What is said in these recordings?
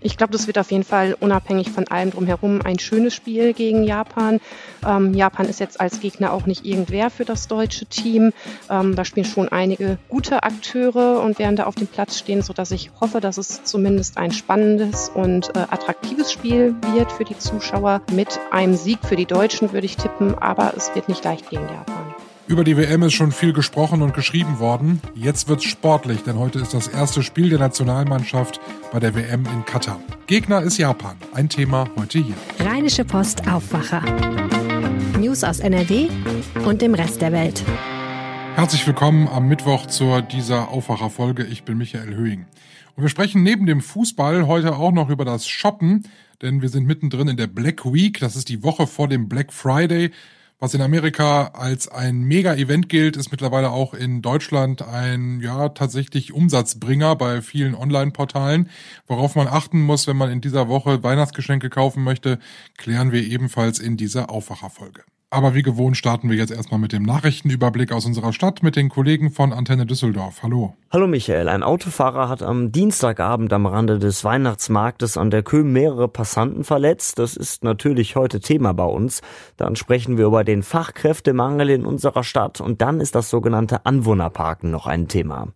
Ich glaube, das wird auf jeden Fall unabhängig von allem drumherum ein schönes Spiel gegen Japan. Ähm, Japan ist jetzt als Gegner auch nicht irgendwer für das deutsche Team. Ähm, da spielen schon einige gute Akteure und werden da auf dem Platz stehen, sodass ich hoffe, dass es zumindest ein spannendes und äh, attraktives Spiel wird für die Zuschauer. Mit einem Sieg für die Deutschen würde ich tippen, aber es wird nicht leicht gegen Japan. Über die WM ist schon viel gesprochen und geschrieben worden. Jetzt wird's sportlich, denn heute ist das erste Spiel der Nationalmannschaft bei der WM in Katar. Gegner ist Japan. Ein Thema heute hier. Rheinische Post Aufwacher. News aus NRW und dem Rest der Welt. Herzlich willkommen am Mittwoch zur dieser Aufwacherfolge. Ich bin Michael Höhing. Und wir sprechen neben dem Fußball heute auch noch über das Shoppen, denn wir sind mittendrin in der Black Week. Das ist die Woche vor dem Black Friday. Was in Amerika als ein Mega-Event gilt, ist mittlerweile auch in Deutschland ein, ja, tatsächlich Umsatzbringer bei vielen Online-Portalen. Worauf man achten muss, wenn man in dieser Woche Weihnachtsgeschenke kaufen möchte, klären wir ebenfalls in dieser Aufwacherfolge. Aber wie gewohnt starten wir jetzt erstmal mit dem Nachrichtenüberblick aus unserer Stadt mit den Kollegen von Antenne Düsseldorf. Hallo. Hallo Michael. Ein Autofahrer hat am Dienstagabend am Rande des Weihnachtsmarktes an der Köhm mehrere Passanten verletzt. Das ist natürlich heute Thema bei uns. Dann sprechen wir über den Fachkräftemangel in unserer Stadt und dann ist das sogenannte Anwohnerparken noch ein Thema.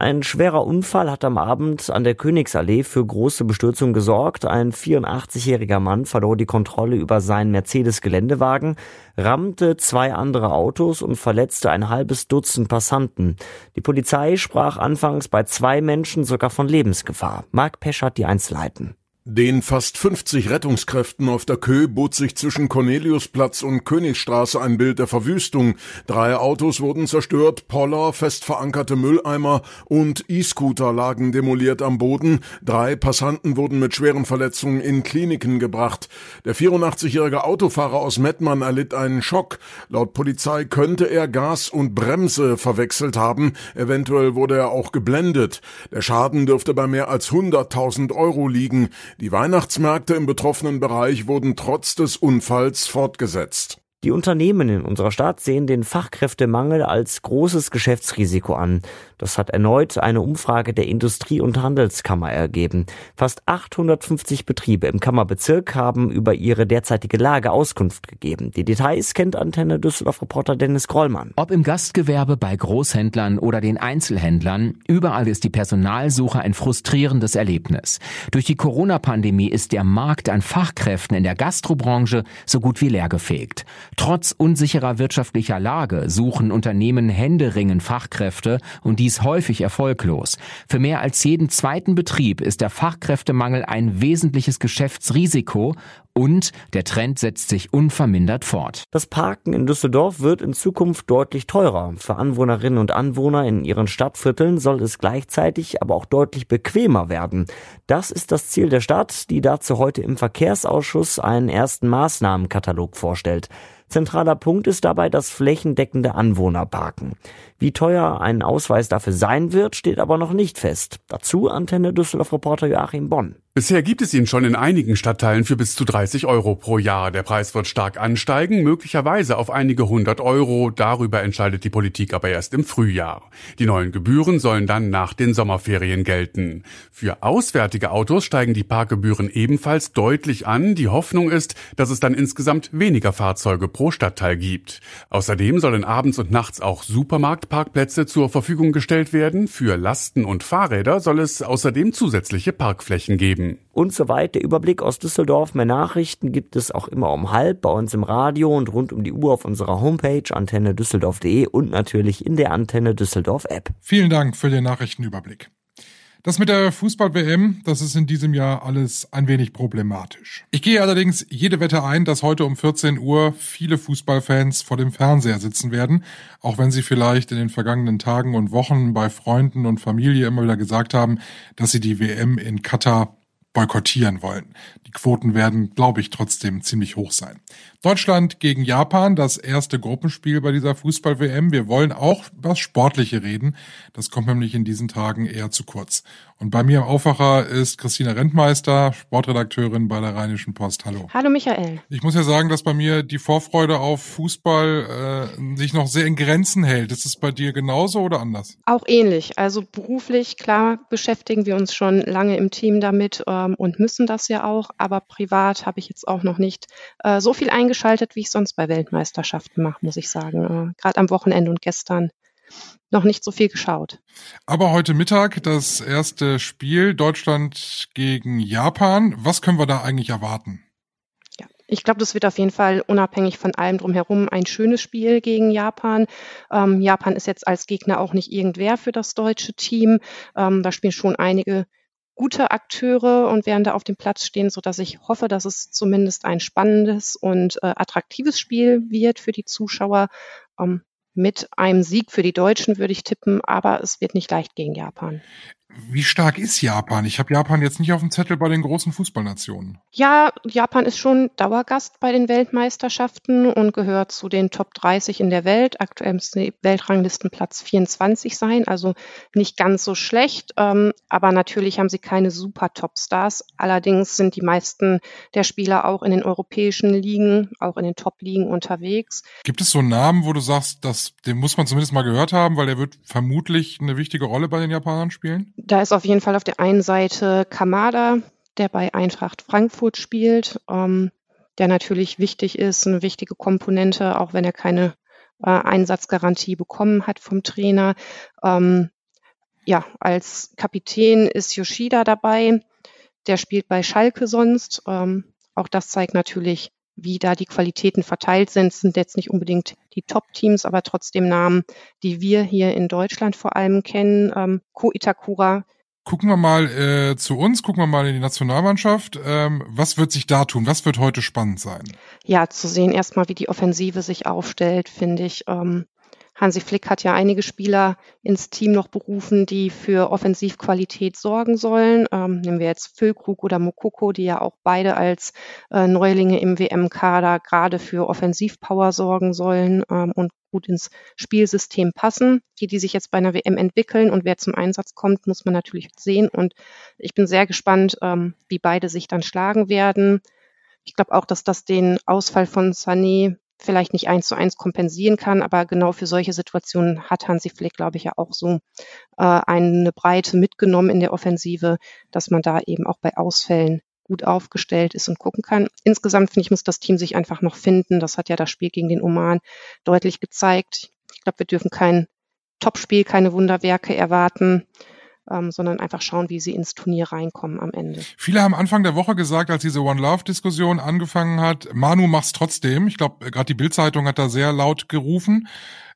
Ein schwerer Unfall hat am Abend an der Königsallee für große Bestürzung gesorgt. Ein 84-jähriger Mann verlor die Kontrolle über seinen Mercedes-Geländewagen, rammte zwei andere Autos und verletzte ein halbes Dutzend Passanten. Die Polizei sprach anfangs bei zwei Menschen sogar von Lebensgefahr. Mark Pesch hat die Einzelheiten. Den fast 50 Rettungskräften auf der Kö bot sich zwischen Corneliusplatz und Königstraße ein Bild der Verwüstung. Drei Autos wurden zerstört, Poller, fest verankerte Mülleimer und E-Scooter lagen demoliert am Boden. Drei Passanten wurden mit schweren Verletzungen in Kliniken gebracht. Der 84-jährige Autofahrer aus Mettmann erlitt einen Schock. Laut Polizei könnte er Gas und Bremse verwechselt haben. Eventuell wurde er auch geblendet. Der Schaden dürfte bei mehr als 100.000 Euro liegen. Die Weihnachtsmärkte im betroffenen Bereich wurden trotz des Unfalls fortgesetzt. Die Unternehmen in unserer Stadt sehen den Fachkräftemangel als großes Geschäftsrisiko an. Das hat erneut eine Umfrage der Industrie- und Handelskammer ergeben. Fast 850 Betriebe im Kammerbezirk haben über ihre derzeitige Lage Auskunft gegeben. Die Details kennt Antenne Düsseldorf-Reporter Dennis Grollmann. Ob im Gastgewerbe, bei Großhändlern oder den Einzelhändlern, überall ist die Personalsuche ein frustrierendes Erlebnis. Durch die Corona-Pandemie ist der Markt an Fachkräften in der Gastrobranche so gut wie leergefegt. Trotz unsicherer wirtschaftlicher Lage suchen Unternehmen händeringend Fachkräfte und die dies häufig erfolglos. Für mehr als jeden zweiten Betrieb ist der Fachkräftemangel ein wesentliches Geschäftsrisiko und der Trend setzt sich unvermindert fort. Das Parken in Düsseldorf wird in Zukunft deutlich teurer. Für Anwohnerinnen und Anwohner in ihren Stadtvierteln soll es gleichzeitig aber auch deutlich bequemer werden. Das ist das Ziel der Stadt, die dazu heute im Verkehrsausschuss einen ersten Maßnahmenkatalog vorstellt. Zentraler Punkt ist dabei das flächendeckende Anwohnerparken. Wie teuer ein Ausweis dafür sein wird, steht aber noch nicht fest. Dazu Antenne Düsseldorf Reporter Joachim Bonn. Bisher gibt es ihn schon in einigen Stadtteilen für bis zu 30 Euro pro Jahr. Der Preis wird stark ansteigen, möglicherweise auf einige hundert Euro. Darüber entscheidet die Politik aber erst im Frühjahr. Die neuen Gebühren sollen dann nach den Sommerferien gelten. Für auswärtige Autos steigen die Parkgebühren ebenfalls deutlich an. Die Hoffnung ist, dass es dann insgesamt weniger Fahrzeuge pro Stadtteil gibt. Außerdem sollen abends und nachts auch Supermarktparkplätze zur Verfügung gestellt werden. Für Lasten und Fahrräder soll es außerdem zusätzliche Parkflächen geben. Und so weiter. Der Überblick aus Düsseldorf. Mehr Nachrichten gibt es auch immer um halb bei uns im Radio und rund um die Uhr auf unserer Homepage antenne düsseldorf.de und natürlich in der Antenne Düsseldorf App. Vielen Dank für den Nachrichtenüberblick. Das mit der Fußball-WM, das ist in diesem Jahr alles ein wenig problematisch. Ich gehe allerdings jede Wette ein, dass heute um 14 Uhr viele Fußballfans vor dem Fernseher sitzen werden, auch wenn sie vielleicht in den vergangenen Tagen und Wochen bei Freunden und Familie immer wieder gesagt haben, dass sie die WM in Katar boykottieren wollen. Die Quoten werden, glaube ich, trotzdem ziemlich hoch sein. Deutschland gegen Japan, das erste Gruppenspiel bei dieser Fußball-WM. Wir wollen auch über Sportliche reden. Das kommt nämlich in diesen Tagen eher zu kurz. Und bei mir im Aufwacher ist Christina Rentmeister, Sportredakteurin bei der Rheinischen Post. Hallo. Hallo Michael. Ich muss ja sagen, dass bei mir die Vorfreude auf Fußball äh, sich noch sehr in Grenzen hält. Ist es bei dir genauso oder anders? Auch ähnlich. Also beruflich, klar, beschäftigen wir uns schon lange im Team damit ähm, und müssen das ja auch. Aber privat habe ich jetzt auch noch nicht äh, so viel eingeschaltet, wie ich sonst bei Weltmeisterschaften mache, muss ich sagen. Äh, Gerade am Wochenende und gestern noch nicht so viel geschaut. Aber heute Mittag das erste Spiel Deutschland gegen Japan. Was können wir da eigentlich erwarten? Ja, ich glaube, das wird auf jeden Fall unabhängig von allem drumherum ein schönes Spiel gegen Japan. Ähm, Japan ist jetzt als Gegner auch nicht irgendwer für das deutsche Team. Ähm, da spielen schon einige gute Akteure und werden da auf dem Platz stehen, so dass ich hoffe, dass es zumindest ein spannendes und äh, attraktives Spiel wird für die Zuschauer. Ähm, mit einem Sieg für die Deutschen würde ich tippen, aber es wird nicht leicht gegen Japan. Wie stark ist Japan? Ich habe Japan jetzt nicht auf dem Zettel bei den großen Fußballnationen. Ja, Japan ist schon Dauergast bei den Weltmeisterschaften und gehört zu den Top 30 in der Welt. Aktuell müsste Weltranglistenplatz 24 sein, also nicht ganz so schlecht. Ähm, aber natürlich haben sie keine super Topstars. Allerdings sind die meisten der Spieler auch in den europäischen Ligen, auch in den Top-Ligen unterwegs. Gibt es so Namen, wo du sagst, dass, den muss man zumindest mal gehört haben, weil er wird vermutlich eine wichtige Rolle bei den Japanern spielen? Da ist auf jeden Fall auf der einen Seite Kamada, der bei Eintracht Frankfurt spielt, ähm, der natürlich wichtig ist, eine wichtige Komponente, auch wenn er keine äh, Einsatzgarantie bekommen hat vom Trainer. Ähm, ja, als Kapitän ist Yoshida dabei. Der spielt bei Schalke sonst. Ähm, auch das zeigt natürlich, wie da die Qualitäten verteilt sind. Es sind jetzt nicht unbedingt die Top-Teams, aber trotzdem Namen, die wir hier in Deutschland vor allem kennen. Ähm, Ko Itakura. Gucken wir mal äh, zu uns, gucken wir mal in die Nationalmannschaft. Ähm, was wird sich da tun? Was wird heute spannend sein? Ja, zu sehen erstmal, wie die Offensive sich aufstellt, finde ich. Ähm, Hansi Flick hat ja einige Spieler ins Team noch berufen, die für Offensivqualität sorgen sollen. Ähm, nehmen wir jetzt Füllkrug oder Mokoko, die ja auch beide als äh, Neulinge im WM-Kader gerade für Offensivpower sorgen sollen ähm, und gut ins Spielsystem passen. Die, die sich jetzt bei einer WM entwickeln und wer zum Einsatz kommt, muss man natürlich sehen. Und ich bin sehr gespannt, ähm, wie beide sich dann schlagen werden. Ich glaube auch, dass das den Ausfall von Sané vielleicht nicht eins zu eins kompensieren kann, aber genau für solche Situationen hat Hansi Flick, glaube ich, ja auch so äh, eine Breite mitgenommen in der Offensive, dass man da eben auch bei Ausfällen gut aufgestellt ist und gucken kann. Insgesamt finde ich, muss das Team sich einfach noch finden. Das hat ja das Spiel gegen den Oman deutlich gezeigt. Ich glaube, wir dürfen kein Topspiel, keine Wunderwerke erwarten ähm, sondern einfach schauen, wie sie ins Turnier reinkommen am Ende. Viele haben Anfang der Woche gesagt, als diese One Love Diskussion angefangen hat, Manu mach's trotzdem. Ich glaube, gerade die Bildzeitung hat da sehr laut gerufen.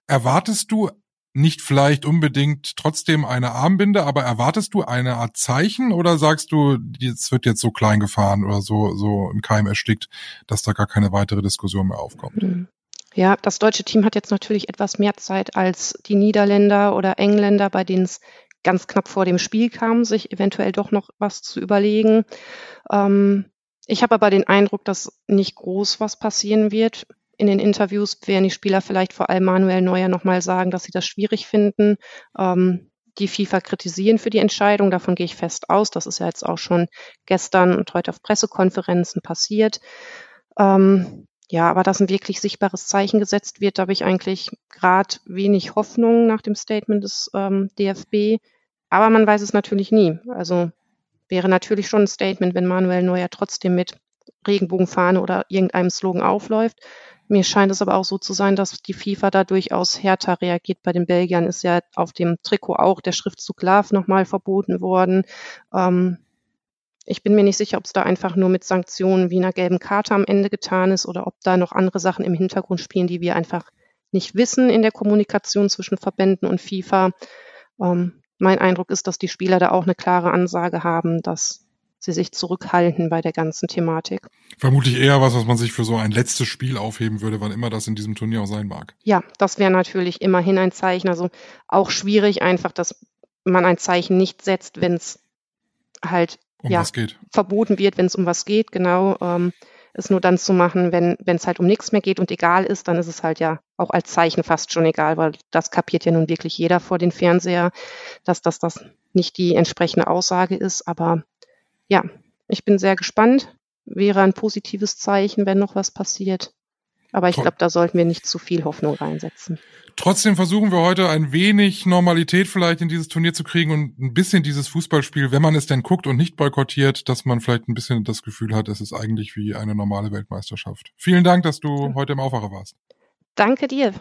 Erwartest du nicht vielleicht unbedingt trotzdem eine Armbinde, aber erwartest du eine Art Zeichen oder sagst du, es wird jetzt so klein gefahren oder so, so im Keim erstickt, dass da gar keine weitere Diskussion mehr aufkommt? Mhm. Ja, das deutsche Team hat jetzt natürlich etwas mehr Zeit als die Niederländer oder Engländer, bei denen es ganz knapp vor dem Spiel kam, sich eventuell doch noch was zu überlegen. Ähm, ich habe aber den Eindruck, dass nicht groß was passieren wird. In den Interviews werden die Spieler vielleicht vor allem Manuel Neuer nochmal sagen, dass sie das schwierig finden. Ähm, die FIFA kritisieren für die Entscheidung. Davon gehe ich fest aus. Das ist ja jetzt auch schon gestern und heute auf Pressekonferenzen passiert. Ähm, ja, aber dass ein wirklich sichtbares Zeichen gesetzt wird, da habe ich eigentlich gerade wenig Hoffnung nach dem Statement des ähm, DFB. Aber man weiß es natürlich nie. Also wäre natürlich schon ein Statement, wenn Manuel Neuer trotzdem mit Regenbogenfahne oder irgendeinem Slogan aufläuft. Mir scheint es aber auch so zu sein, dass die FIFA da durchaus härter reagiert. Bei den Belgiern ist ja auf dem Trikot auch der Schriftzug Love nochmal verboten worden. Ähm, ich bin mir nicht sicher, ob es da einfach nur mit Sanktionen wie einer gelben Karte am Ende getan ist oder ob da noch andere Sachen im Hintergrund spielen, die wir einfach nicht wissen in der Kommunikation zwischen Verbänden und FIFA. Ähm, mein Eindruck ist, dass die Spieler da auch eine klare Ansage haben, dass sie sich zurückhalten bei der ganzen Thematik. Vermutlich eher was, was man sich für so ein letztes Spiel aufheben würde, wann immer das in diesem Turnier auch sein mag. Ja, das wäre natürlich immerhin ein Zeichen. Also auch schwierig einfach, dass man ein Zeichen nicht setzt, wenn es halt um ja, verboten wird, wenn es um was geht, genau. Ähm, es nur dann zu machen, wenn es halt um nichts mehr geht und egal ist, dann ist es halt ja auch als Zeichen fast schon egal, weil das kapiert ja nun wirklich jeder vor den Fernseher, dass das das nicht die entsprechende Aussage ist. Aber ja, ich bin sehr gespannt. Wäre ein positives Zeichen, wenn noch was passiert. Aber ich glaube, da sollten wir nicht zu viel Hoffnung reinsetzen. Trotzdem versuchen wir heute ein wenig Normalität vielleicht in dieses Turnier zu kriegen und ein bisschen dieses Fußballspiel, wenn man es denn guckt und nicht boykottiert, dass man vielleicht ein bisschen das Gefühl hat, es ist eigentlich wie eine normale Weltmeisterschaft. Vielen Dank, dass du heute im Aufwacher warst. Danke dir.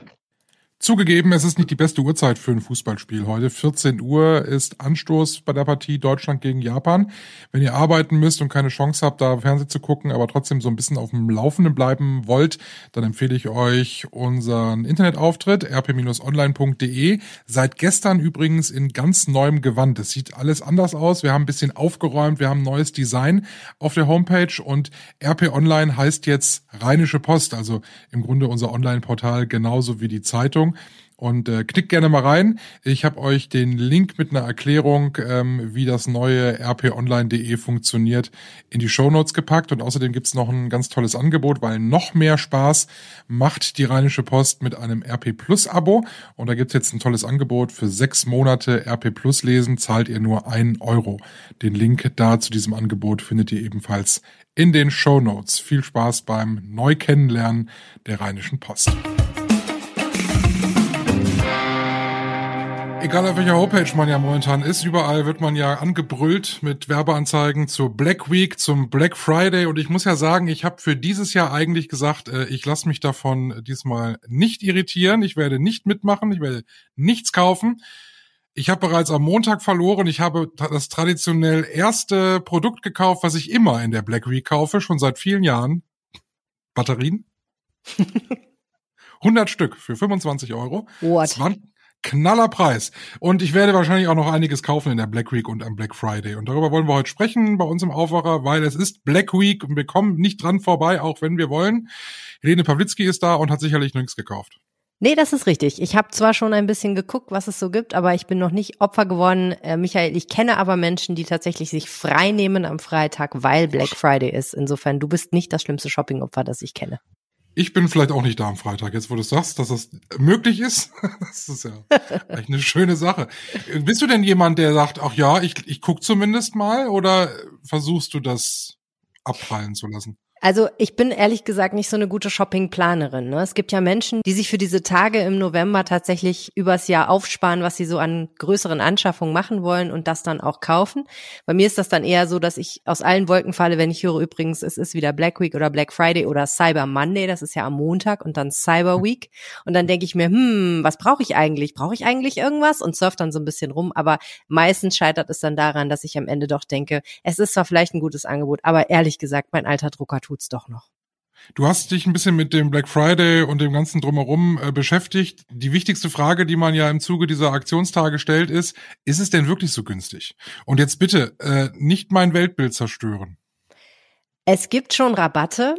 Zugegeben, es ist nicht die beste Uhrzeit für ein Fußballspiel heute. 14 Uhr ist Anstoß bei der Partie Deutschland gegen Japan. Wenn ihr arbeiten müsst und keine Chance habt, da Fernsehen zu gucken, aber trotzdem so ein bisschen auf dem Laufenden bleiben wollt, dann empfehle ich euch unseren Internetauftritt rp-online.de. Seit gestern übrigens in ganz neuem Gewand. Es sieht alles anders aus. Wir haben ein bisschen aufgeräumt, wir haben neues Design auf der Homepage und RP Online heißt jetzt Rheinische Post, also im Grunde unser Online-Portal genauso wie die Zeitung. Und äh, klickt gerne mal rein. Ich habe euch den Link mit einer Erklärung, ähm, wie das neue rponline.de funktioniert, in die Show Notes gepackt. Und außerdem gibt's noch ein ganz tolles Angebot, weil noch mehr Spaß macht die Rheinische Post mit einem RP Plus Abo. Und da gibt's jetzt ein tolles Angebot. Für sechs Monate RP Plus lesen zahlt ihr nur einen Euro. Den Link da zu diesem Angebot findet ihr ebenfalls in den Show Notes. Viel Spaß beim Neukennenlernen der Rheinischen Post. Egal auf welcher Homepage man ja momentan ist, überall wird man ja angebrüllt mit Werbeanzeigen zur Black Week, zum Black Friday. Und ich muss ja sagen, ich habe für dieses Jahr eigentlich gesagt, äh, ich lasse mich davon diesmal nicht irritieren. Ich werde nicht mitmachen, ich werde nichts kaufen. Ich habe bereits am Montag verloren. Ich habe das traditionell erste Produkt gekauft, was ich immer in der Black Week kaufe, schon seit vielen Jahren. Batterien. 100 Stück für 25 Euro. What? 20, knaller Preis. Und ich werde wahrscheinlich auch noch einiges kaufen in der Black Week und am Black Friday. Und darüber wollen wir heute sprechen bei uns im Aufwacher, weil es ist Black Week und wir kommen nicht dran vorbei, auch wenn wir wollen. Helene Pawlitzki ist da und hat sicherlich nichts gekauft. Nee, das ist richtig. Ich habe zwar schon ein bisschen geguckt, was es so gibt, aber ich bin noch nicht Opfer geworden. Äh, Michael, ich kenne aber Menschen, die tatsächlich sich frei nehmen am Freitag, weil Black Friday ist. Insofern, du bist nicht das schlimmste Shopping-Opfer, das ich kenne. Ich bin vielleicht auch nicht da am Freitag, jetzt wo du sagst, dass das möglich ist. Das ist ja echt eine schöne Sache. Bist du denn jemand, der sagt, ach ja, ich, ich guck zumindest mal oder versuchst du das abprallen zu lassen? Also ich bin ehrlich gesagt nicht so eine gute Shoppingplanerin. Ne? Es gibt ja Menschen, die sich für diese Tage im November tatsächlich übers Jahr aufsparen, was sie so an größeren Anschaffungen machen wollen und das dann auch kaufen. Bei mir ist das dann eher so, dass ich aus allen Wolken falle, wenn ich höre übrigens, es ist wieder Black Week oder Black Friday oder Cyber Monday, das ist ja am Montag und dann Cyber Week. Und dann denke ich mir, hm, was brauche ich eigentlich? Brauche ich eigentlich irgendwas? Und surf dann so ein bisschen rum. Aber meistens scheitert es dann daran, dass ich am Ende doch denke, es ist zwar vielleicht ein gutes Angebot, aber ehrlich gesagt, mein alter Drucker tut tut's doch noch. Du hast dich ein bisschen mit dem Black Friday und dem ganzen drumherum äh, beschäftigt. Die wichtigste Frage, die man ja im Zuge dieser Aktionstage stellt, ist, ist es denn wirklich so günstig? Und jetzt bitte äh, nicht mein Weltbild zerstören. Es gibt schon Rabatte,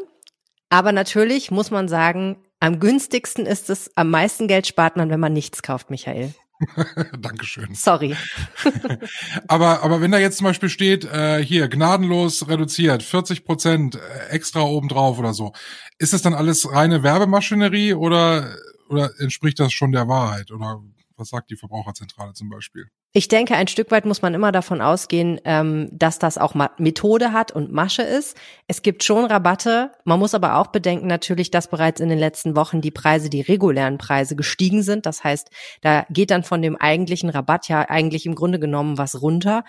aber natürlich muss man sagen, am günstigsten ist es, am meisten Geld spart man, wenn man nichts kauft, Michael. Dankeschön. Sorry. aber, aber wenn da jetzt zum Beispiel steht, äh, hier, gnadenlos reduziert, 40 Prozent äh, extra obendrauf oder so, ist das dann alles reine Werbemaschinerie oder, oder entspricht das schon der Wahrheit? Oder was sagt die Verbraucherzentrale zum Beispiel? Ich denke, ein Stück weit muss man immer davon ausgehen, ähm, dass das auch Methode hat und Masche ist. Es gibt schon Rabatte. Man muss aber auch bedenken natürlich, dass bereits in den letzten Wochen die Preise, die regulären Preise gestiegen sind. Das heißt, da geht dann von dem eigentlichen Rabatt ja eigentlich im Grunde genommen was runter.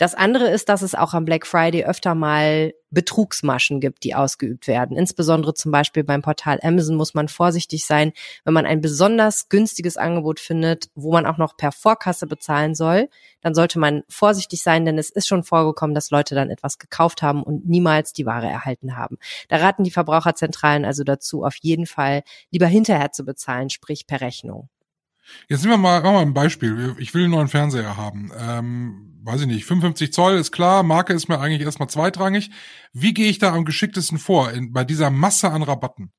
Das andere ist, dass es auch am Black Friday öfter mal Betrugsmaschen gibt, die ausgeübt werden. Insbesondere zum Beispiel beim Portal Amazon muss man vorsichtig sein, wenn man ein besonders günstiges Angebot findet, wo man auch noch per Vorkasse bezahlen soll, dann sollte man vorsichtig sein, denn es ist schon vorgekommen, dass Leute dann etwas gekauft haben und niemals die Ware erhalten haben. Da raten die Verbraucherzentralen also dazu, auf jeden Fall lieber hinterher zu bezahlen, sprich per Rechnung. Jetzt nehmen wir mal, machen wir ein Beispiel. Ich will einen neuen Fernseher haben. Ähm, weiß ich nicht, 55 Zoll ist klar, Marke ist mir eigentlich erstmal zweitrangig. Wie gehe ich da am geschicktesten vor in, bei dieser Masse an Rabatten?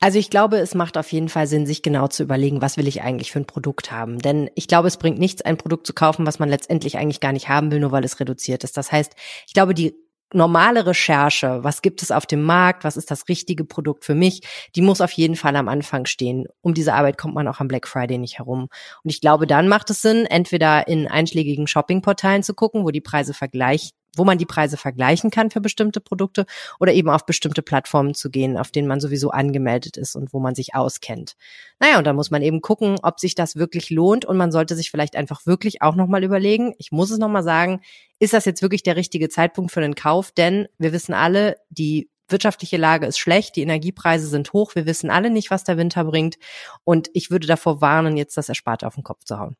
Also ich glaube, es macht auf jeden Fall Sinn, sich genau zu überlegen, was will ich eigentlich für ein Produkt haben. Denn ich glaube, es bringt nichts, ein Produkt zu kaufen, was man letztendlich eigentlich gar nicht haben will, nur weil es reduziert ist. Das heißt, ich glaube, die normale Recherche, was gibt es auf dem Markt, was ist das richtige Produkt für mich, die muss auf jeden Fall am Anfang stehen. Um diese Arbeit kommt man auch am Black Friday nicht herum. Und ich glaube, dann macht es Sinn, entweder in einschlägigen Shoppingportalen zu gucken, wo die Preise vergleicht, wo man die Preise vergleichen kann für bestimmte Produkte oder eben auf bestimmte Plattformen zu gehen, auf denen man sowieso angemeldet ist und wo man sich auskennt. Naja, und da muss man eben gucken, ob sich das wirklich lohnt und man sollte sich vielleicht einfach wirklich auch nochmal überlegen, ich muss es nochmal sagen, ist das jetzt wirklich der richtige Zeitpunkt für den Kauf? Denn wir wissen alle, die wirtschaftliche Lage ist schlecht, die Energiepreise sind hoch, wir wissen alle nicht, was der Winter bringt und ich würde davor warnen, jetzt das Ersparte auf den Kopf zu hauen.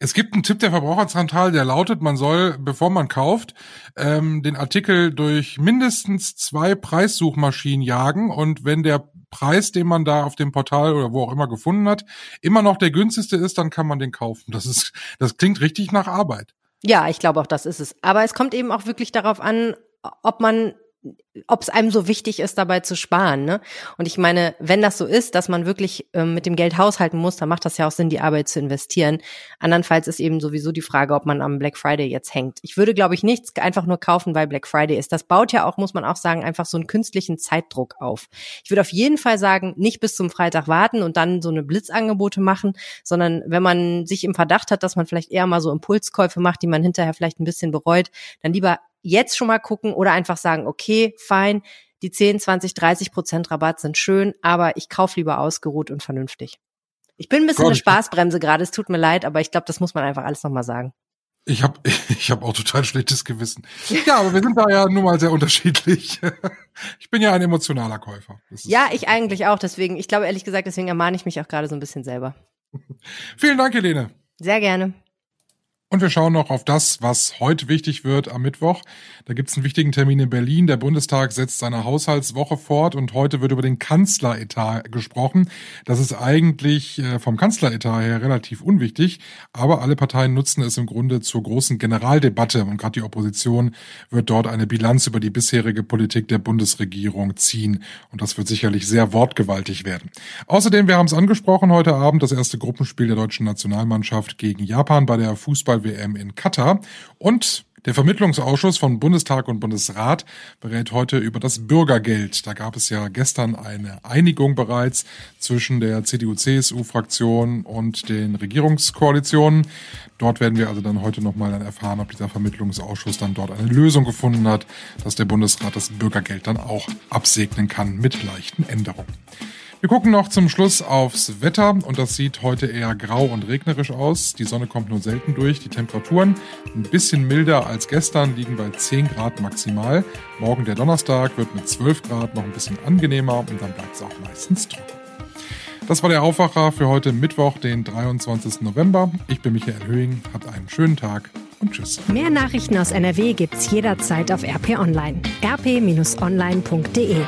Es gibt einen Tipp der Verbraucherzentrale, der lautet, man soll, bevor man kauft, ähm, den Artikel durch mindestens zwei Preissuchmaschinen jagen und wenn der Preis, den man da auf dem Portal oder wo auch immer gefunden hat, immer noch der günstigste ist, dann kann man den kaufen. Das ist, das klingt richtig nach Arbeit. Ja, ich glaube auch, das ist es. Aber es kommt eben auch wirklich darauf an, ob man ob es einem so wichtig ist, dabei zu sparen. Ne? Und ich meine, wenn das so ist, dass man wirklich ähm, mit dem Geld haushalten muss, dann macht das ja auch Sinn, die Arbeit zu investieren. Andernfalls ist eben sowieso die Frage, ob man am Black Friday jetzt hängt. Ich würde, glaube ich, nichts einfach nur kaufen, weil Black Friday ist. Das baut ja auch, muss man auch sagen, einfach so einen künstlichen Zeitdruck auf. Ich würde auf jeden Fall sagen, nicht bis zum Freitag warten und dann so eine Blitzangebote machen, sondern wenn man sich im Verdacht hat, dass man vielleicht eher mal so Impulskäufe macht, die man hinterher vielleicht ein bisschen bereut, dann lieber jetzt schon mal gucken oder einfach sagen, okay, fein, die 10, 20, 30 Prozent Rabatt sind schön, aber ich kaufe lieber ausgeruht und vernünftig. Ich bin ein bisschen Gott, eine Spaßbremse gerade, es tut mir leid, aber ich glaube, das muss man einfach alles nochmal sagen. Ich habe ich hab auch total schlechtes Gewissen. Ja, aber wir sind da ja nun mal sehr unterschiedlich. Ich bin ja ein emotionaler Käufer. Ja, ich eigentlich auch. Deswegen, ich glaube ehrlich gesagt, deswegen ermahne ich mich auch gerade so ein bisschen selber. Vielen Dank, Helene. Sehr gerne. Und wir schauen noch auf das, was heute wichtig wird am Mittwoch. Da gibt es einen wichtigen Termin in Berlin. Der Bundestag setzt seine Haushaltswoche fort und heute wird über den Kanzleretat gesprochen. Das ist eigentlich äh, vom Kanzleretat her relativ unwichtig, aber alle Parteien nutzen es im Grunde zur großen Generaldebatte und gerade die Opposition wird dort eine Bilanz über die bisherige Politik der Bundesregierung ziehen und das wird sicherlich sehr wortgewaltig werden. Außerdem, wir haben es angesprochen, heute Abend das erste Gruppenspiel der deutschen Nationalmannschaft gegen Japan bei der Fußball Fußball-WM in Katar. Und der Vermittlungsausschuss von Bundestag und Bundesrat berät heute über das Bürgergeld. Da gab es ja gestern eine Einigung bereits zwischen der CDU-CSU-Fraktion und den Regierungskoalitionen. Dort werden wir also dann heute nochmal dann erfahren, ob dieser Vermittlungsausschuss dann dort eine Lösung gefunden hat, dass der Bundesrat das Bürgergeld dann auch absegnen kann mit leichten Änderungen. Wir gucken noch zum Schluss aufs Wetter und das sieht heute eher grau und regnerisch aus. Die Sonne kommt nur selten durch. Die Temperaturen ein bisschen milder als gestern, liegen bei 10 Grad maximal. Morgen der Donnerstag wird mit 12 Grad noch ein bisschen angenehmer und dann bleibt es auch meistens trocken. Das war der Aufwacher für heute Mittwoch, den 23. November. Ich bin Michael Höhing, habt einen schönen Tag und tschüss. Mehr Nachrichten aus NRW gibt's jederzeit auf RP Online. rp-online.de